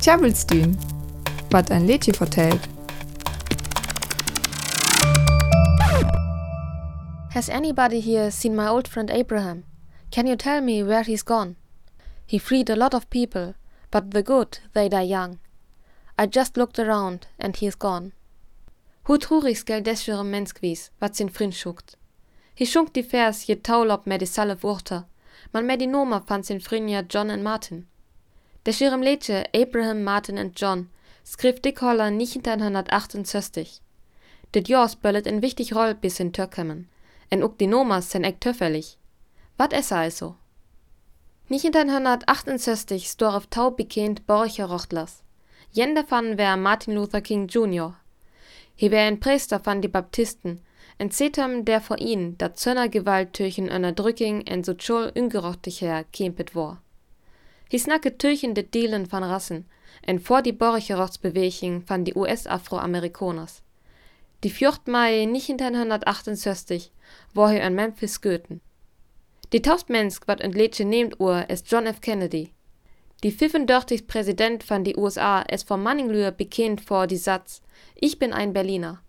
Tjabelstün, wat ein Lädchen vertellt. Has anybody here seen my old friend Abraham? Can you tell me where he's gone? He freed a lot of people, but the good, they die young. I just looked around, and he's gone. Hoe trurig skal deschere menneskvis, wat sin frin sjukt. He sjunkt die vers je taulop med de salle vorter, man med de noma fan sin frinja John and Martin. Deschirem letje Abraham, Martin and John skrift dik holler 1968. Dit Jahr spöllet en wichtig roll bis in Türkemmen, en ook die nomas sen ek töffelig. Wat essa also? 1968 storf tau bekend Borcher Rochtlers. Jen davon wär Martin Luther King Jr. He wär ein Priester van die Baptisten, en zetam der vor ihn dat Zönnergewalt töchen einer Drücking en sozial ungerottiger kempet war. Hi snakke töchen de Dealen van Rassen, en vor die Borcherochtsbeweging van die US-Afroamerikaners. Die 4. Mai 1968 war hij in Memphis Goethen. Die taustmensk wat entleedje neemt oer is John F. Kennedy. Die 35 Präsident van die USA ist vor Manninglühe bekannt vor die Satz Ich bin ein Berliner.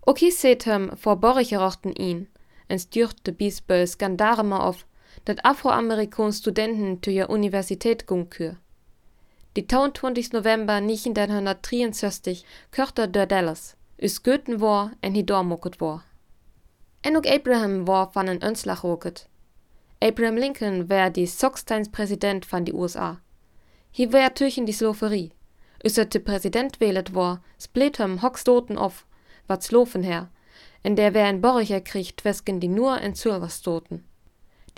Okay seht hem vor Borricherochten ihn, en stürchte bisböl Skandare auf, dat Afroamerikaner Studenten der Universität gungkür. Die 22. November 1963 körter der Dallas, us Goethen war en hi dormoket war. En ook Abraham war van en Önslach roket. Abraham Lincoln wär die Präsident van die USA. Hi wär tüchen die Sloverie. Üsse de Präsident wählet war, split hem hockstoten auf, wat slofen her, en der wär en Borricher kriegt wesken die nur en Zulverstoten.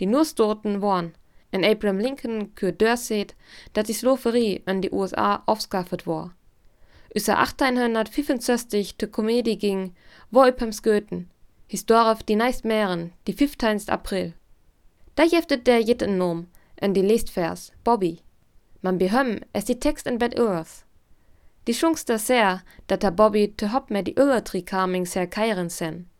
Die nur stoten waren, en Abraham Lincoln kür dörseet, dat die Sloverie an die USA aufskaffet war. Üsse 1865 de Komödie ging, war üpems Goethen, Historif die neist Mären, die 15. April. Da jeftet der jit en nom, en die lest vers, Bobby. Man behöm, es die Text en bed Earth. Die schungster sehr, dat der Bobby te hopp med die Öllertri kaming sehr keiren sen.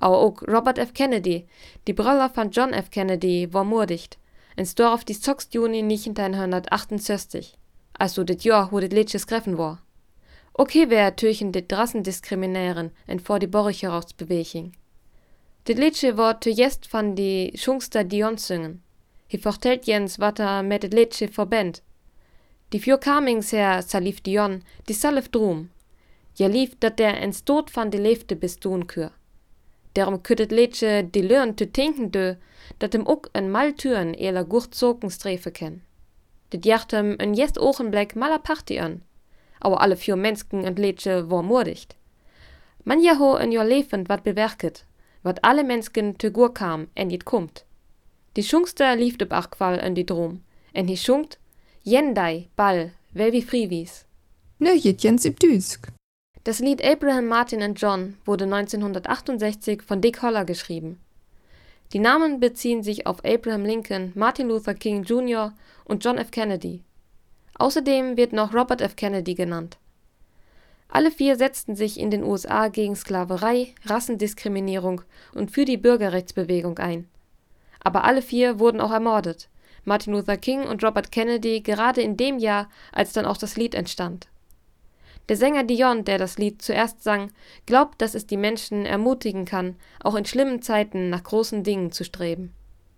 Aber ook Robert F. Kennedy, die Brüller von John F. Kennedy, war mordigt, en storf die 6. Juni 1968, also dit Jahr, wo dit Liedjes greffen war. Okay wär türchen dit Drassen diskriminieren en vor die Borricherautsbeweging. Dit Liedje war zu jest van die Schungster Dion singen. Hi vertelt Jens wat er met dit Liedje verbend. Die vier Kamings her salif Dion, die salif drum. Ja lief dat der ens Tod van die leefte bis doen kür. Darum küttet Liedje die Lörn zu tinken dö, dat dem ook mal Türen eler gurt zoken strefe ken. Dit jachtem en jest Ochenblick maler Party an. Aber alle vier Mensken en Liedje war mordigt. Man ja ho en jo levend wat bewerket, wat alle Menschen tegur kam en dit komt. Die Schungster lief de Bachqual en die Drom, en hi schunkt, Jendai, Ball, wel wie Frivis. Ne, jet Jens Ibdüsk. Das Lied Abraham Martin and John wurde 1968 von Dick Holler geschrieben. Die Namen beziehen sich auf Abraham Lincoln, Martin Luther King Jr. und John F. Kennedy. Außerdem wird noch Robert F. Kennedy genannt. Alle vier setzten sich in den USA gegen Sklaverei, Rassendiskriminierung und für die Bürgerrechtsbewegung ein. Aber alle vier wurden auch ermordet. Martin Luther King und Robert Kennedy gerade in dem Jahr, als dann auch das Lied entstand. Der Sänger Dion, der das Lied zuerst sang, glaubt, dass es die Menschen ermutigen kann, auch in schlimmen Zeiten nach großen Dingen zu streben.